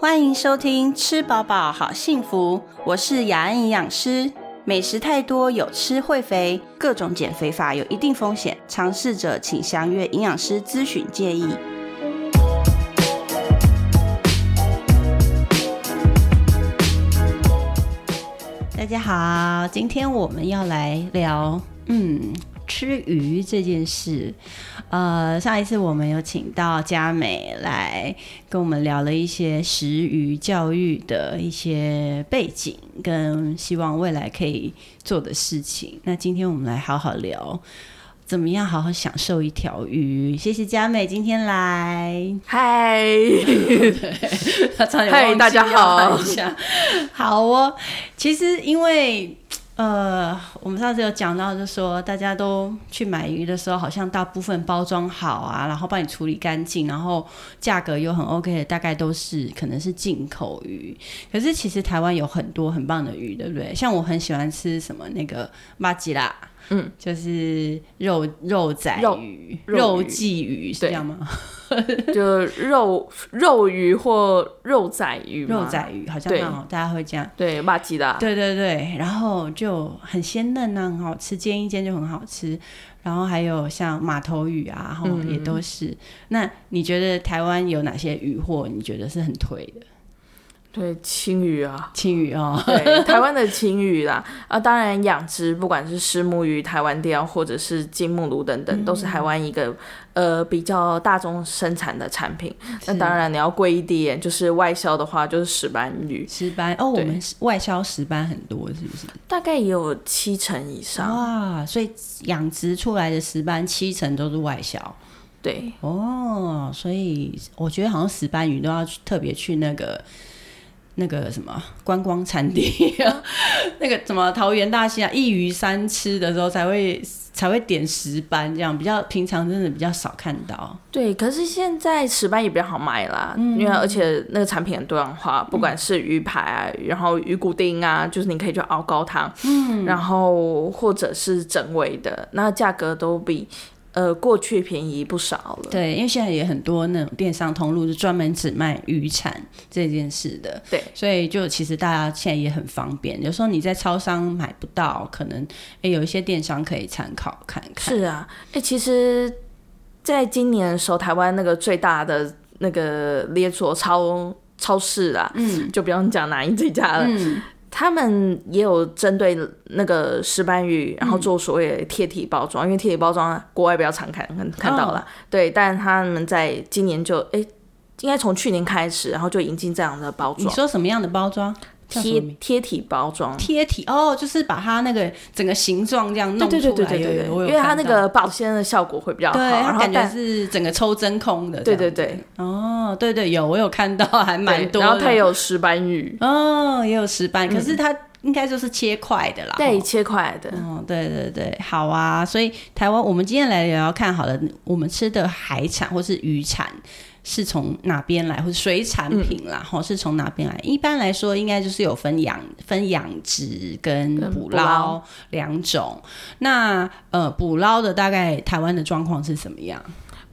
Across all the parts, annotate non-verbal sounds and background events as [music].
欢迎收听《吃饱饱好幸福》，我是雅安营养师。美食太多，有吃会肥，各种减肥法有一定风险，尝试者请详阅营养师咨询建议。大家好，今天我们要来聊，嗯，吃鱼这件事。呃，上一次我们有请到佳美来跟我们聊了一些食鱼教育的一些背景，跟希望未来可以做的事情。那今天我们来好好聊，怎么样好好享受一条鱼。谢谢佳美今天来，嗨，[laughs] 嗨，大家好，好哦。其实因为。呃，我们上次有讲到，就说大家都去买鱼的时候，好像大部分包装好啊，然后帮你处理干净，然后价格又很 OK 的，大概都是可能是进口鱼。可是其实台湾有很多很棒的鱼，对不对？像我很喜欢吃什么那个马吉拉，嗯，就是肉肉仔鱼、肉鲫鱼是这样吗？[laughs] 就肉肉鱼或肉仔鱼，肉仔鱼好像好，大家会这样。对，马吉的。对对对，然后就很鲜嫩啊，很好吃，煎一煎就很好吃。然后还有像马头鱼啊，然后也都是。那你觉得台湾有哪些鱼货？你觉得是很推的？对，青鱼啊，青鱼啊，对，台湾的青鱼啦，[laughs] 啊，当然养殖，不管是石目鱼、台湾鲷，或者是金目鲈等等，都是台湾一个呃比较大众生产的产品。那当然你要贵一点，就是外销的话，就是石斑鱼。石斑哦，我们外销石斑很多，是不是？大概也有七成以上。哇，所以养殖出来的石斑七成都是外销。对，哦，所以我觉得好像石斑鱼都要特别去那个。那个什么观光餐厅，[laughs] 那个什么桃园大溪啊，一鱼三吃的时候才会才会点石斑，这样比较平常真的比较少看到。对，可是现在石斑也比较好卖啦，因为而且那个产品很多样化，不管是鱼排啊，然后鱼骨丁啊，就是你可以去熬高汤，嗯，然后或者是整尾的，那价格都比。呃，过去便宜不少了。对，因为现在也很多那种电商通路是专门只卖渔产这件事的。对，所以就其实大家现在也很方便。有时候你在超商买不到，可能哎有一些电商可以参考看看。是啊，哎，其实在今年的时候，台湾那个最大的那个连锁超超市啊，嗯，就不用讲哪一这家了。嗯。他们也有针对那个石斑鱼，然后做所谓的贴体包装，因为贴体包装国外比较常看看到了，对。但他们在今年就哎，应该从去年开始，然后就引进这样的包装。你说什么样的包装？贴贴体包装，贴体哦，就是把它那个整个形状这样弄出来，对对对对对，因为它那个保鲜的效果会比较好，然后感觉是整个抽真空的，对对对，哦，对对有我有看到，还蛮多，然后它有石斑鱼，哦，也有石斑，可是它应该就是切块的啦，对，切块的，嗯，对对对，好啊，所以台湾我们今天来聊聊看好了，我们吃的海产或是渔产。是从哪边来，或者水产品啦，哈，是从哪边来？一般来说，应该就是有分养、分养殖跟捕捞两种。那呃，捕捞的大概台湾的状况是怎么样？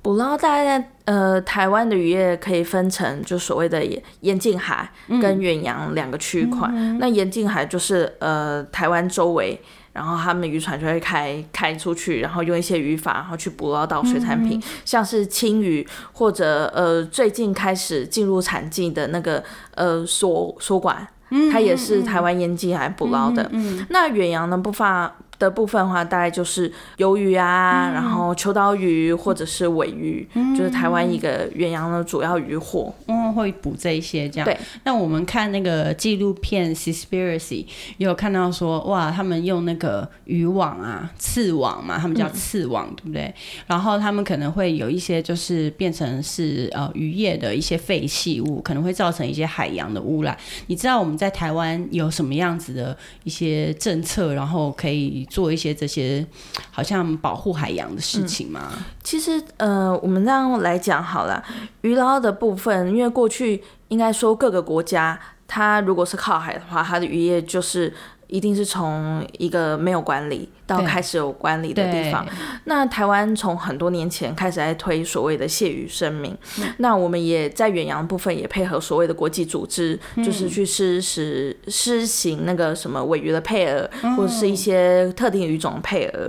捕捞大概呃，台湾的渔业可以分成就所谓的沿近海跟远洋两个区块。那沿近海就是呃，台湾周围。然后他们渔船就会开开出去，然后用一些渔法，然后去捕捞到水产品，像是青鱼，或者呃最近开始进入产季的那个呃梭梭管，它也是台湾沿近海捕捞的。那远洋呢不发。的部分的话，大概就是鱿鱼啊，然后秋刀鱼或者是尾鱼，就是台湾一个远洋的主要渔获。嗯，会捕这一些这样。对。那我们看那个纪录片《Conspiracy》，有看到说，哇，他们用那个渔网啊，刺网嘛，他们叫刺网，对不对？然后他们可能会有一些，就是变成是呃渔业的一些废弃物，可能会造成一些海洋的污染。你知道我们在台湾有什么样子的一些政策，然后可以。做一些这些好像保护海洋的事情吗？其实，呃，我们这样来讲好了，鱼捞的部分，因为过去应该说各个国家，它如果是靠海的话，它的渔业就是一定是从一个没有管理到对开始有管理的地方。那台湾从很多年前开始在推所谓的蟹鱼生命，那我们也在远洋部分也配合所谓的国际组织，就是去施实施行那个什么尾鱼的配额，或者是一些特定鱼种的配额。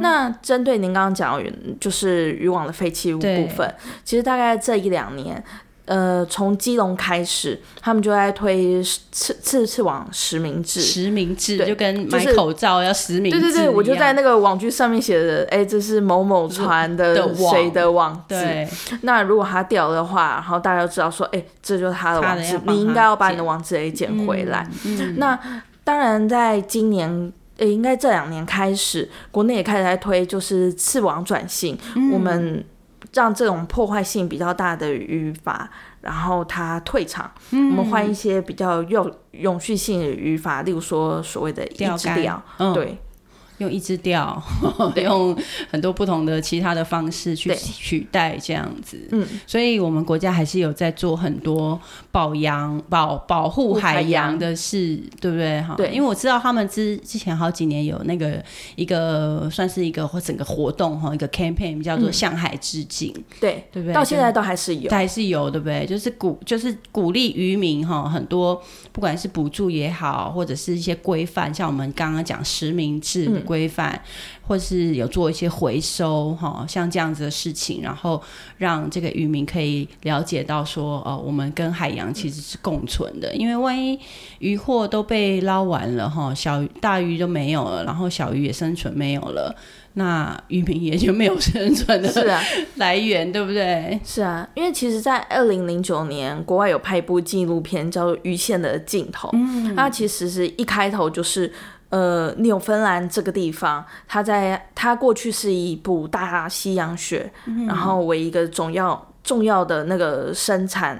那针对您刚刚讲就是渔网的废弃物部分，其实大概这一两年。呃，从基隆开始，他们就在推次次次网实名制，实名制对就跟买口罩要实名制对对对，我就在那个网剧上面写的，哎、这是某某船的谁的网址。对那如果他掉的话，然后大家就知道说，哎、这就是他的网址你应该要把你的捡网址给捡回来。嗯那当然，在今年。诶，应该这两年开始，国内也开始在推，就是次网转型，嗯我们让这种破坏性比较大的语法，然后它退场，嗯。我们换一些比较有永续性的语法，例如说所谓的一钓竿直钓，嗯。对，用一支钓，[laughs] 用很多不同的其他的方式去取代这样子。嗯，所以我们国家还是有在做很多保洋、保保护海洋的事，对不对？哈，对因为我知道他们之之前好几年有那个一个算是一个或整个活动哈，一个 campaign 叫做嗯向海致敬，对，对不对？到现在都还是有。还是有，对不对？就是鼓，就是鼓励渔民哈，很多不管是补助也好，或者是一些规范，像我们刚刚讲实名制的规范，或是有做一些回收哈，像这样子的事情，然后让这个渔民可以了解到说，哦，我们跟海洋其实是共存的，因为万一渔获都被捞完了哈，小鱼大鱼都没有了，然后小鱼也生存没有了。那渔民也就没有生存的是啊，[laughs] 来源，对不对？是啊，因为其实，在二零零九年，国外有拍一部纪录片叫做《鱼线的尽头》，嗯，它其实是一开头就是。呃，纽芬兰这个地方，它在它过去是一部大西洋雪，然后为一个重要重要的那个生产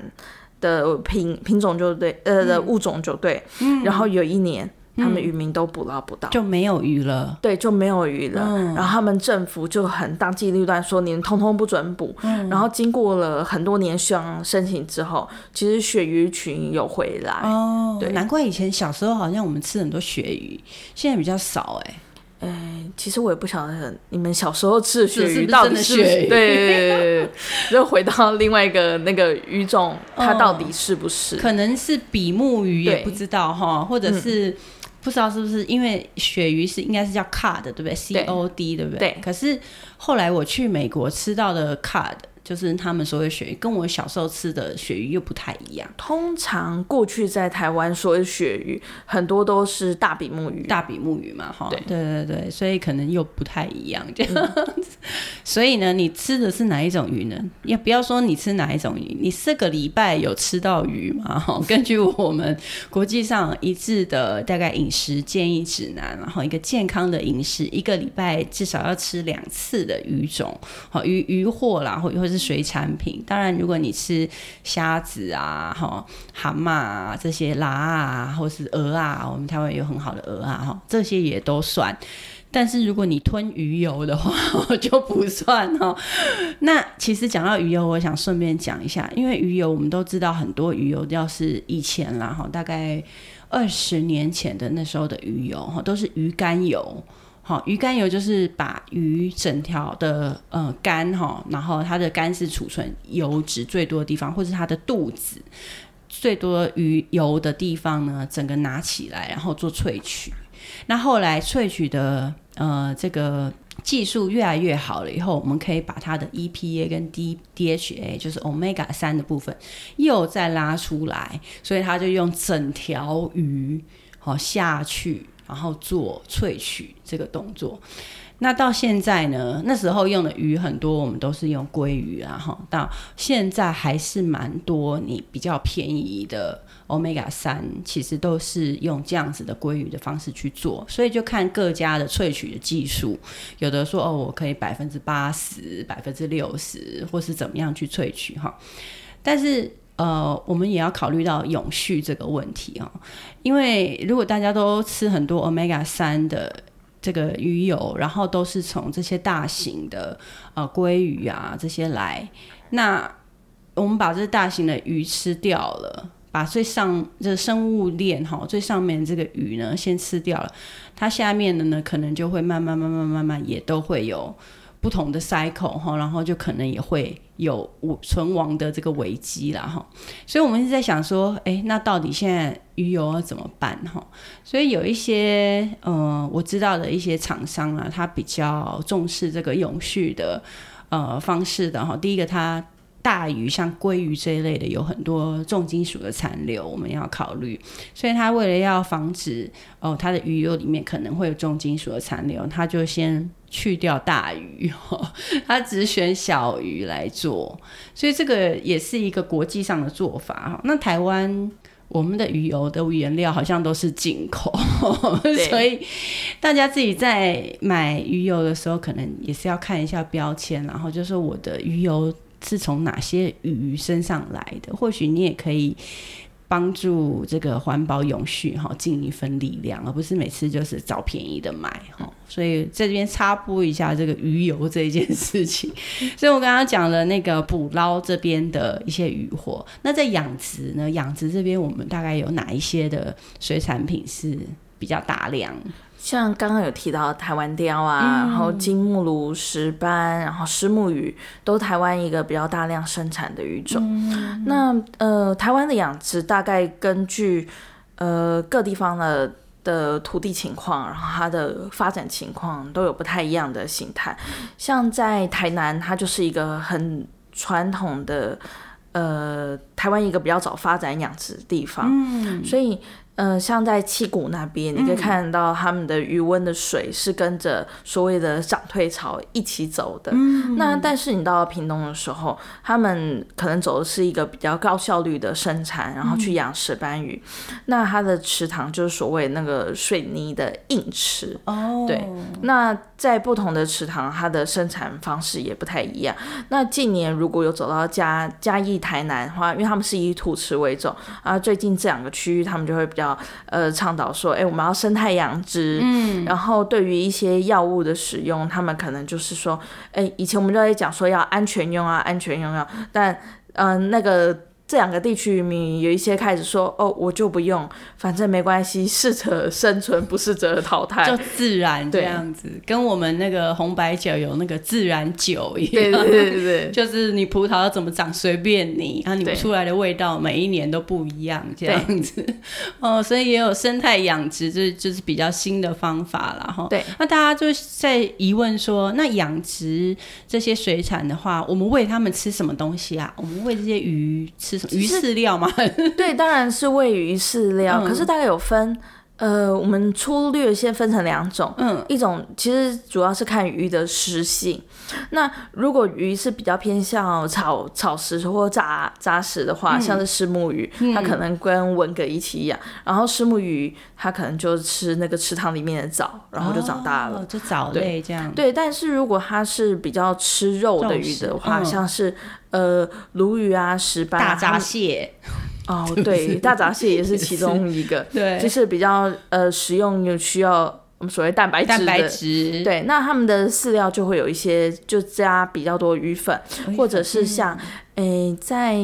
的品品种就对，呃的物种就对，然后有一年他们渔民都捕捞不到，就没有鱼了。对，就没有鱼了。嗯然后他们政府就很当机立断说，你们通通不准捕。嗯然后经过了很多年向申请之后，其实鳕鱼群有回来。哦，对难怪以前小时候好像我们吃很多鳕鱼，现在比较少哎、哎其实我也不晓得你们小时候吃的鳕鱼到底是对对对对对，就 [laughs] 回到另外一个那个鱼种，它哦到底是不是？可能是比目鱼也不知道哈，或者是。不知道是不是因为鳕鱼是应该是叫 cod 对不对？C O D 对不对？对可是后来我去美国吃到的 cod，就是他们所谓鳕鱼，跟我小时候吃的鳕鱼又不太一样。通常过去在台湾所谓的鳕鱼，很多都是大比目鱼。大比目鱼嘛，哈，对对对对，所以可能又不太一样这样子。[laughs] 所以呢，你吃的是哪一种鱼呢？也不要说你吃哪一种鱼，你这个礼拜有吃到鱼吗？哈，[laughs] 根据我们国际上一致的大概饮食建议指南，然后一个健康的饮食，一个礼拜至少要吃两次的鱼种，好鱼鱼货啦，或或是水产品。当然，如果你吃虾子啊、哈蛤蟆啊这些拉啊，或是鹅啊，我们台湾有很好的鹅啊，哈这些也都算。但是如果你吞鱼油的话，[laughs] 就不算哦。那其实讲到鱼油，我想顺便讲一下，因为鱼油我们都知道很多鱼油，要是以前啦哈，大概二十年前的那时候的鱼油哈，都是鱼肝油。好，鱼肝油就是把鱼整条的呃肝哈，然后它的肝是储存油脂最多的地方，或是它的肚子最多鱼油的地方呢，整个拿起来，然后做萃取。那后来萃取的呃这个技术越来越好了以后，我们可以把它的 EPA 跟 D DHA 就是 omega 三的部分又再拉出来，所以他就用整条鱼好、下去，然后做萃取这个动作。那到现在呢？那时候用的鱼很多，我们都是用鲑鱼啊，哈。到现在还是蛮多，你比较便宜的 omega 三，其实都是用这样子的鲑鱼的方式去做，所以就看各家的萃取的技术，有的说哦，我可以百分之八十、百分之六十，或是怎么样去萃取哈。但是呃，我们也要考虑到永续这个问题哈，因为如果大家都吃很多 omega 三的。这个鱼油，然后都是从这些大型的呃鲑鱼啊这些来，那我们把这大型的鱼吃掉了，把最上这生物链哈最上面这个鱼呢先吃掉了，它下面的呢可能就会慢慢慢慢慢慢也都会有不同的 cycle 哈，然后就可能也会有存亡的这个危机了哈。所以我们一直在想说，哎，那到底现在鱼油要怎么办哈？所以有一些呃我知道的一些厂商啊，他比较重视这个永续的呃方式的哈。第一个它。大鱼像鲑鱼这一类的，有很多重金属的残留，我们要考虑。所以他为了要防止哦，它的鱼油里面可能会有重金属的残留，他就先去掉大鱼，[laughs] 他只选小鱼来做。所以这个也是一个国际上的做法哈。那台湾我们的鱼油的原料好像都是进口，[laughs] 所以大家自己在买鱼油的时候，可能也是要看一下标签，然后就是我的鱼油。是从哪些鱼身上来的？或许你也可以帮助这个环保永续哈，尽一份力量，而不是每次就是找便宜的买哈。所以这边插播一下这个鱼油这件事情。[laughs] 所以我刚刚讲了那个捕捞这边的一些渔获，那在养殖呢？养殖这边我们大概有哪一些的水产品是比较大量？像刚刚有提到台湾雕啊，然后金目鲈、石斑，然后石目鱼，都台湾一个比较大量生产的鱼种。那呃，台湾的养殖大概根据呃各地方的的土地情况，然后它的发展情况都有不太一样的形态。像在台南，它就是一个很传统的呃台湾一个比较早发展养殖的地方，所以。嗯，像在七股那边，你可以看到他们的余温的水是跟着所谓的涨退潮一起走的。那但是你到了屏东的时候，他们可能走的是一个比较高效率的生产，然后去养石斑鱼。那它的池塘就是所谓那个水泥的硬池。哦，对。那在不同的池塘，它的生产方式也不太一样。那近年如果有走到嘉嘉义、台南的话，因为他们是以土池为重啊，最近这两个区域他们就会比较。要呃倡导说，哎，我们要生态养殖，嗯，然后对于一些药物的使用，他们可能就是说，哎，以前我们就在讲说要安全用啊，安全用药，但嗯，那个。这两个地区渔民有一些开始说：“哦，我就不用，反正没关系，[laughs] 适者生存，不适者淘汰，就自然这样子。”跟我们那个红白酒有那个自然酒一样，对对对对，[laughs] 就是你葡萄要怎么长随便你，然后你出来的味道每一年都不一样这样子。[laughs] 哦，所以也有生态养殖，这就是比较新的方法了哈。对，那大家就在疑问说，那养殖这些水产的话，我们喂它们吃什么东西啊？我们喂这些鱼吃？鱼饲料吗？[laughs] 对，当然是喂鱼饲料。可是大概有分，呃，我们粗略先分成两种。嗯，一种其实主要是看鱼的食性。那如果鱼是比较偏向草草食或杂杂食的话，像是石目鱼，它可能跟文蛤一起养。然后石目鱼它可能就吃那个池塘里面的藻，然后就长大了，就藻类这样。对，但是如果它是比较吃肉的鱼的话，像是呃鲈鱼啊、石斑、大闸蟹。哦，对，[laughs] 大闸蟹也是其中一个，[laughs] 对，就是比较呃食用又需要。我们所谓蛋白质蛋白质对，那他们的饲料就会有一些，就加比较多鱼粉，或者是像，诶，在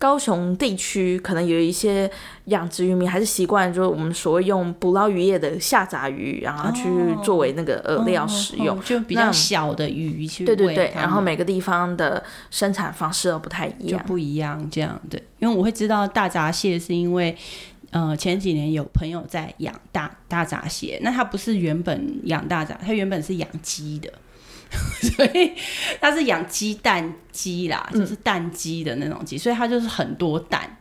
高雄地区可能有一些养殖渔民还是习惯，就是我们所谓用捕捞渔业的下杂鱼，然后去作为那个饵料使用，就比较小的鱼去对对对，然后每个地方的生产方式都不太一样，不一样这样对，因为我会知道大闸蟹是因为。呃，前几年有朋友在养大大闸蟹，那他不是原本养大闸，他原本是养鸡的，[laughs] 所以它是养鸡蛋鸡啦，就是蛋鸡的那种鸡，所以它就是很多蛋。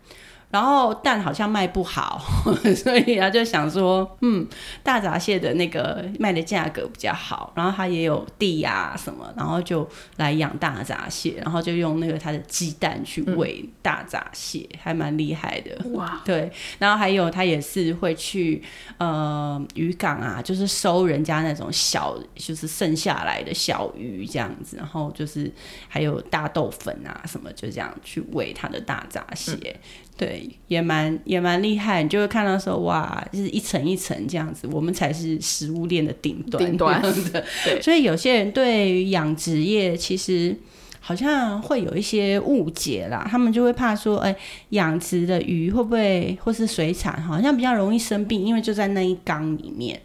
然后蛋好像卖不好，[laughs] 所以他就想说，嗯，大闸蟹的那个卖的价格比较好，然后他也有地呀什么，然后就来养大闸蟹，然后就用那个他的鸡蛋去喂大闸蟹，还蛮厉害的。哇，对，然后还有他也是会去呃渔港啊，就是收人家那种小，就是剩下来的小鱼这样子，然后就是还有大豆粉啊什么，就这样去喂他的大闸蟹。对，也蛮也蛮厉害，你就会看到说，哇，就是一层一层这样子，我们才是食物链的顶端。顶端的，[laughs] 对。所以有些人对养殖业其实好像会有一些误解啦，他们就会怕说，哎，养殖的鱼会不会或是水产，好像比较容易生病，因为就在那一缸里面。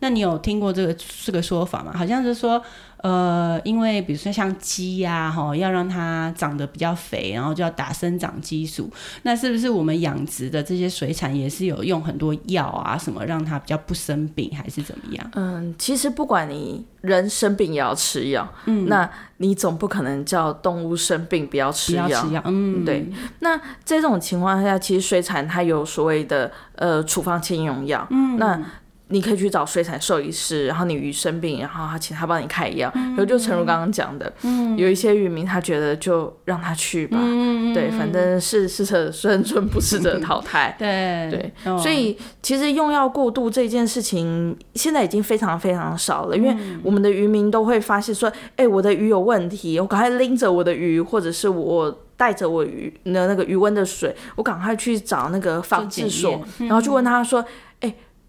那你有听过这个这个说法吗？好像是说。呃，因为比如说像鸡呀，哈，要让它长得比较肥，然后就要打生长激素。那是不是我们养殖的这些水产也是有用很多药啊，什么让它比较不生病，还是怎么样？嗯，其实不管你人生病也要吃药，嗯，那你总不可能叫动物生病不要吃药，吃药，嗯，对。那这种情况下，其实水产它有所谓的呃处方签用药，嗯，那。你可以去找水产兽医师，然后你鱼生病，然后他请他帮你开药。然后就诚如刚刚讲的，有一些渔民他觉得就让他去吧，对，反正是适者生存，不适者淘汰。[laughs] 对对，所以其实用药过度这件事情现在已经非常非常少了，因为我们的渔民都会发现说，哎，我的鱼有问题，我赶快拎着我的鱼，或者是我带着我鱼的那个余温的水，我赶快去找那个防治所，然后去问他说，哎。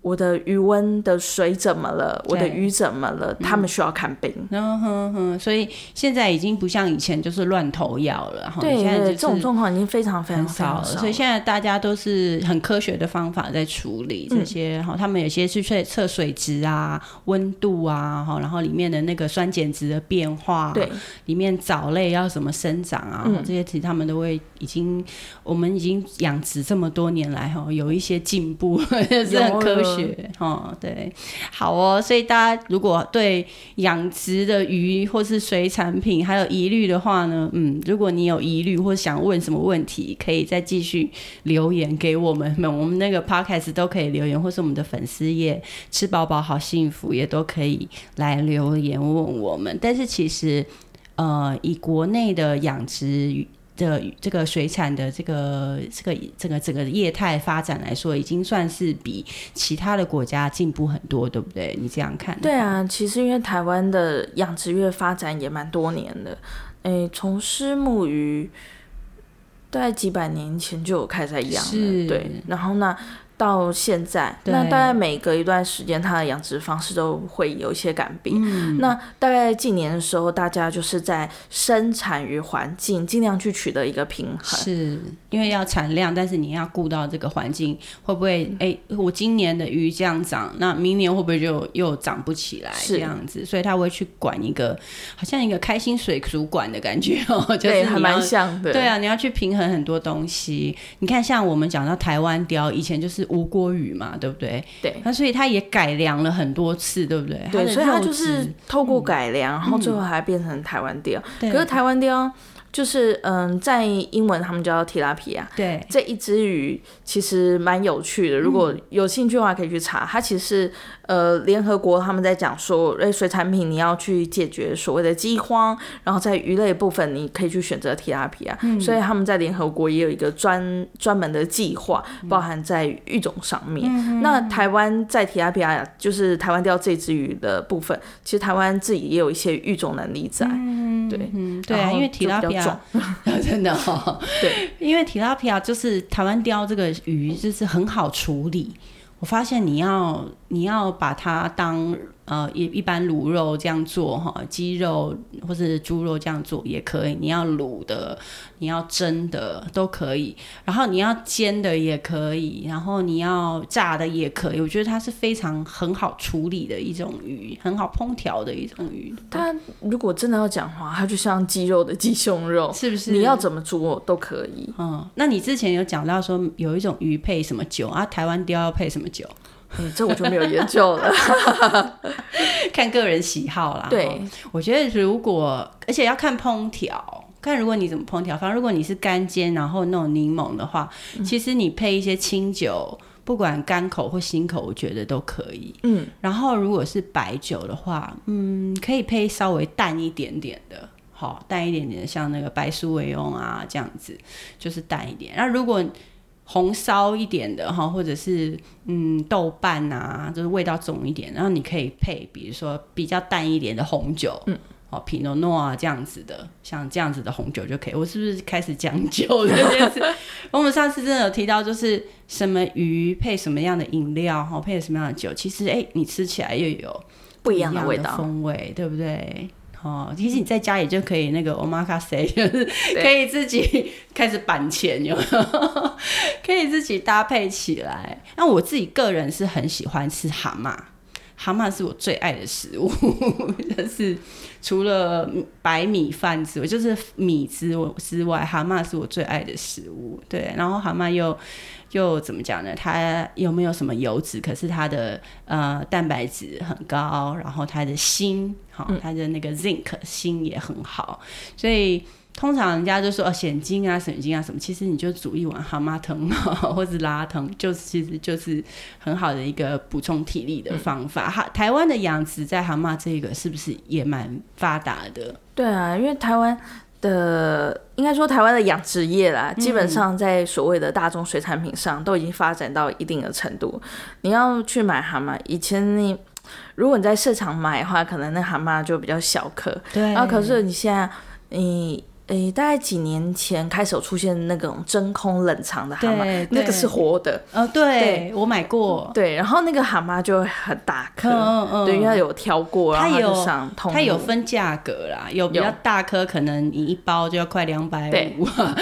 我的鱼温的水怎么了？我的鱼怎么了？他们需要看病。嗯哼哼，所以现在已经不像以前就是乱投药了。对对，这种状况已经非常非常少了。所以现在大家都是很科学的方法在处理这些。哈，他们有些是测测水质啊、温度啊，哈，然后里面的那个酸碱值的变化，对，里面藻类要怎么生长啊，这些其实他们都会已经，我们已经养殖这么多年来，哈，有一些进步，[laughs] 是很科学。哦，对，好哦，所以大家如果对养殖的鱼或是水产品还有疑虑的话呢，嗯，如果你有疑虑或想问什么问题，可以再继续留言给我们，[laughs] 我们那个 podcast 都可以留言，或是我们的粉丝页吃饱饱好幸福也都可以来留言问我们。但是其实，呃，以国内的养殖。的这个水产的这个这个这个整个业态发展来说，已经算是比其他的国家进步很多，对不对？你这样看？对啊，其实因为台湾的养殖业发展也蛮多年的，诶，从虱目鱼大概几百年前就有开始养了，对，然后呢？到现在，那大概每隔一段时间，它的养殖方式都会有一些改变。那大概近年的时候，大家就是在生产与环境尽量去取得一个平衡。是因为要产量，但是你要顾到这个环境，会不会？哎，我今年的鱼这样长，那明年会不会就又长不起来？这样子，所以他会去管一个，好像一个开心水族馆的感觉哦，[laughs] 就是还蛮像的。对啊，你要去平衡很多东西。你看，像我们讲到台湾雕，以前就是。无国语嘛，对不对？对，那所以他也改良了很多次，对不对？对，所以他就是透过改良，然后最后还变成台湾雕。可是台湾雕。就是嗯，在英文他们叫提拉皮亚。对，这一只鱼其实蛮有趣的，如果有兴趣的话可以去查。它其实呃，联合国他们在讲说，诶，水产品你要去解决所谓的饥荒，然后在鱼类部分你可以去选择提拉皮亚。所以他们在联合国也有一个专专门的计划，包含在育种上面。那台湾在提拉皮亚，就是台湾钓这只鱼的部分，其实台湾自己也有一些育种能力在。对，对啊，因为提拉皮亚。[laughs] 真的因为提拉皮亚就是台湾鲷这个鱼，就是很好处理。我发现你要你要把它当。呃，一一般卤肉这样做哈，鸡肉或者猪肉这样做也可以。你要卤的，你要蒸的都可以。然后你要煎的也可以，然后你要炸的也可以。我觉得它是非常很好处理的一种鱼，很好烹调的一种鱼。它如果真的要讲话，它就像鸡肉的鸡胸肉，[laughs] 是不是？你要怎么做都可以。嗯，那你之前有讲到说有一种鱼配什么酒啊？台湾雕要配什么酒？嗯，这我就没有研究了，[laughs] 看个人喜好啦。对，我觉得如果而且要看烹调，看如果你怎么烹调。反正如果你是干煎，然后那种柠檬的话，其实你配一些清酒，不管干口或新口，我觉得都可以。嗯，然后如果是白酒的话，嗯，可以配稍微淡一点点的，好淡一点点的，像那个白苏维翁啊这样子，就是淡一点。那如果红烧一点的哈，或者是嗯豆瓣呐，就是味道重一点，然后你可以配，比如说比较淡一点的红酒，嗯，哦，皮诺诺啊这样子的，像这样子的红酒就可以。我是不是开始讲究这件事？我们上次真的有提到，就是什么鱼配什么样的饮料，哈，配什么样的酒，其实哎，你吃起来又有不一样的味道风味，对不对？哦，其实你在家也就可以那个 omakase，[laughs] 就是可以自己开始板钱？[laughs] 可以自己搭配起来。那我自己个人是很喜欢吃蛤蟆。蛤蟆是我最爱的食物，[laughs] 就是除了白米饭之外，就是米之之外，蛤蟆是我最爱的食物。对，然后蛤蟆又又怎么讲呢？它又没有什么油脂？可是它的呃蛋白质很高，然后它的锌，好，它的那个 zinc 锌也很好，所以。通常人家就说哦，显精啊、省金啊什么，其实你就煮一碗蛤蟆汤 [laughs] 或是拉汤，就其实就是很好的一个补充体力的方法。哈，台湾的养殖在蛤蟆这个是不是也蛮发达的？对啊，因为台湾的应该说台湾的养殖业啦，基本上在所谓的大众水产品上都已经发展到一定的程度。你要去买蛤蟆，以前你如果你在市场买的话，可能那蛤蟆就比较小颗。对，然后可是你现在你。诶，大概几年前开始有出现那种真空冷藏的蛤蟆，那个是活的。呃，对，我买过。对，然后那个蛤蟆就会很大颗，对，因为它有挑过，它有它有分价格啦，有比较大颗，可能你一包就要快两百五啊。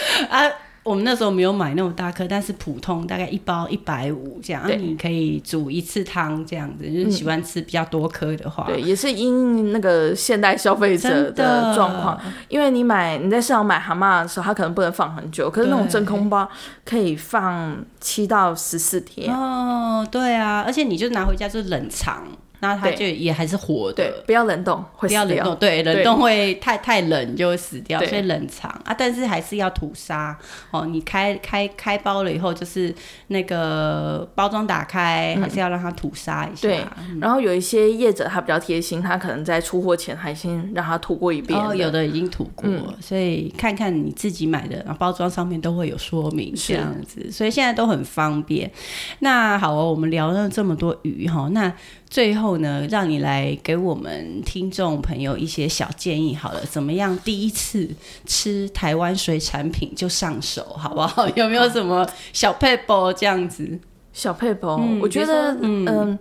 我们那时候没有买那种大颗，但是普通大概一包一百五这样，你可以煮一次汤这样子。就是喜欢吃比较多颗的话，对，也是因那个现代消费者的状况。因为你买你在市场买蛤蟆的时候，它可能不能放很久，可是那种真空包可以放七到十四天。哦，对啊，而且你就拿回家就冷藏。那它就也还是活的，对，不要冷冻，会不要冷冻，对，冷冻会太太冷就会死掉，所以冷藏啊，但是还是要吐沙哦。你开开开包了以后，就是那个包装打开，还是要让它吐沙一下。对，然后有一些业者他比较贴心，他可能在出货前还先让它吐过一遍。哦，有的已经吐过，所以看看你自己买的然后包装上面都会有说明这样子，所以现在都很方便。那好哦，我们聊了这么多鱼哈，那。最后呢，让你来给我们听众朋友一些小建议好了，怎么样第一次吃台湾水产品就上手，好不好？有没有什么小配包这样子？小配包，我觉得，嗯，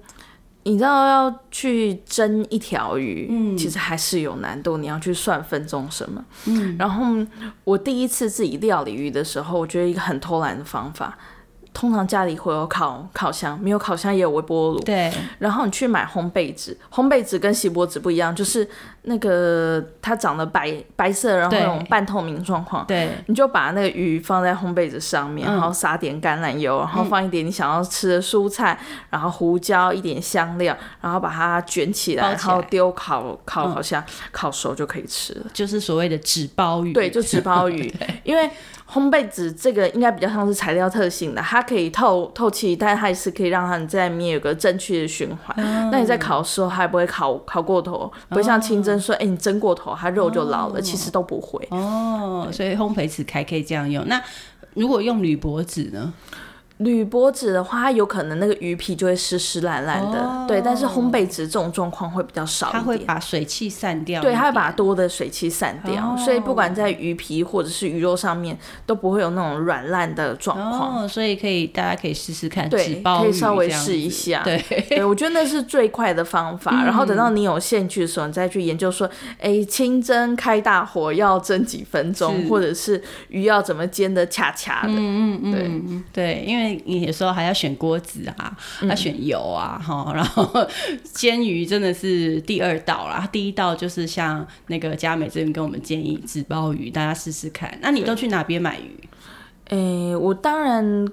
你知道要去蒸一条鱼，嗯，其实还是有难度，你要去算分钟什么，嗯。然后我第一次自己料理鱼的时候，我觉得一个很偷懒的方法。通常家里会有烤烤箱，没有烤箱也有微波炉。对，然后你去买烘焙纸，烘焙纸跟锡箔纸不一样，就是那个它长得白白色，然后那种半透明状况。对，你就把那个鱼放在烘焙纸上面，然后撒点橄榄油，然后放一点你想要吃的蔬菜，然后胡椒一点香料，然后把它卷起来，然后丢烤烤烤箱烤熟就可以吃了。就是所谓的纸包鱼。对，就纸包鱼，[laughs] 因为。烘焙纸这个应该比较像是材料特性的，它可以透透气，但是它也是可以让它在里面有个正确的循环。那你在烤的时候，它也不会烤烤过头，不会像清蒸说，哎，你蒸过头，它肉就老了。其实都不会。哦，所以烘焙纸还可以这样用。那如果用铝箔纸呢？铝箔纸的话，它有可能那个鱼皮就会湿湿烂烂的，对。但是烘焙纸这种状况会比较少它会把水汽散掉，对，它会把多的水汽散掉，所以不管在鱼皮或者是鱼肉上面都不会有那种软烂的状况。哦所以可以大家可以试试看，对，可以稍微试一下。对，对我觉得那是最快的方法。然后等到你有兴趣的时候，你再去研究说，哎，清蒸开大火要蒸几分钟，或者是鱼要怎么煎的恰恰的。嗯嗯嗯，对，对，因为。你有时候还要选锅子啊，要选油啊，哈，[laughs] 然后煎鱼真的是第二道啦，第一道就是像那个佳美这边跟我们建议纸包鱼，大家试试看。那你都去哪边买鱼？诶，我当然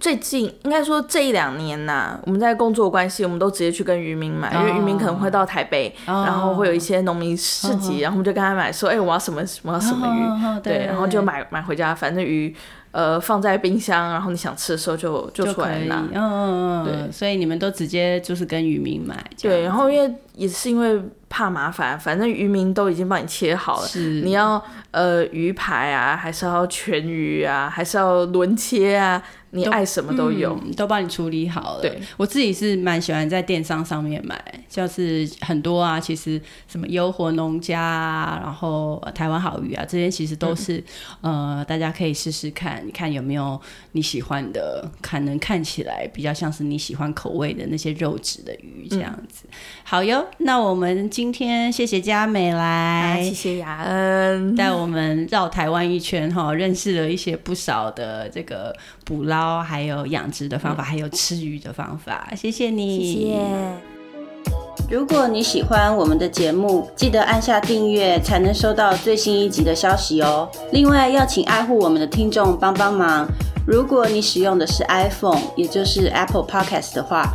最近应该说这一两年呐，我们在工作关系，我们都直接去跟渔民买，因为渔民可能会到台北，然后会有一些农民市集，然后我们就跟他买，说，哎，我要什么我要什么鱼，对，然后就买买回家，反正鱼。呃，放在冰箱，然后你想吃的时候就就出来拿。嗯嗯嗯，对，所以你们都直接就是跟渔民买。对，然后因为也是因为怕麻烦，反正渔民都已经帮你切好了。是。你要呃鱼排啊，还是要全鱼啊，还是要轮切啊？你爱什么都有，都帮你处理好了。对，我自己是蛮喜欢在电商上面买，就是很多啊，其实什么优活农家啊，然后台湾好鱼啊，这些其实都是呃，大家可以试试看，你看有没有你喜欢的，可能看起来比较像是你喜欢口味的那些肉质的鱼这样子。好哟，那我们今天谢谢佳美来，谢谢雅恩。带我们绕台湾一圈哈，认识了一些不少的这个捕捞还有养殖的方法，还有吃鱼的方法。谢谢你，谢谢。如果你喜欢我们的节目，记得按下订阅，才能收到最新一集的消息哦。另外，要请爱护我们的听众帮帮忙。如果你使用的是 iPhone，也就是 Apple Podcast 的话，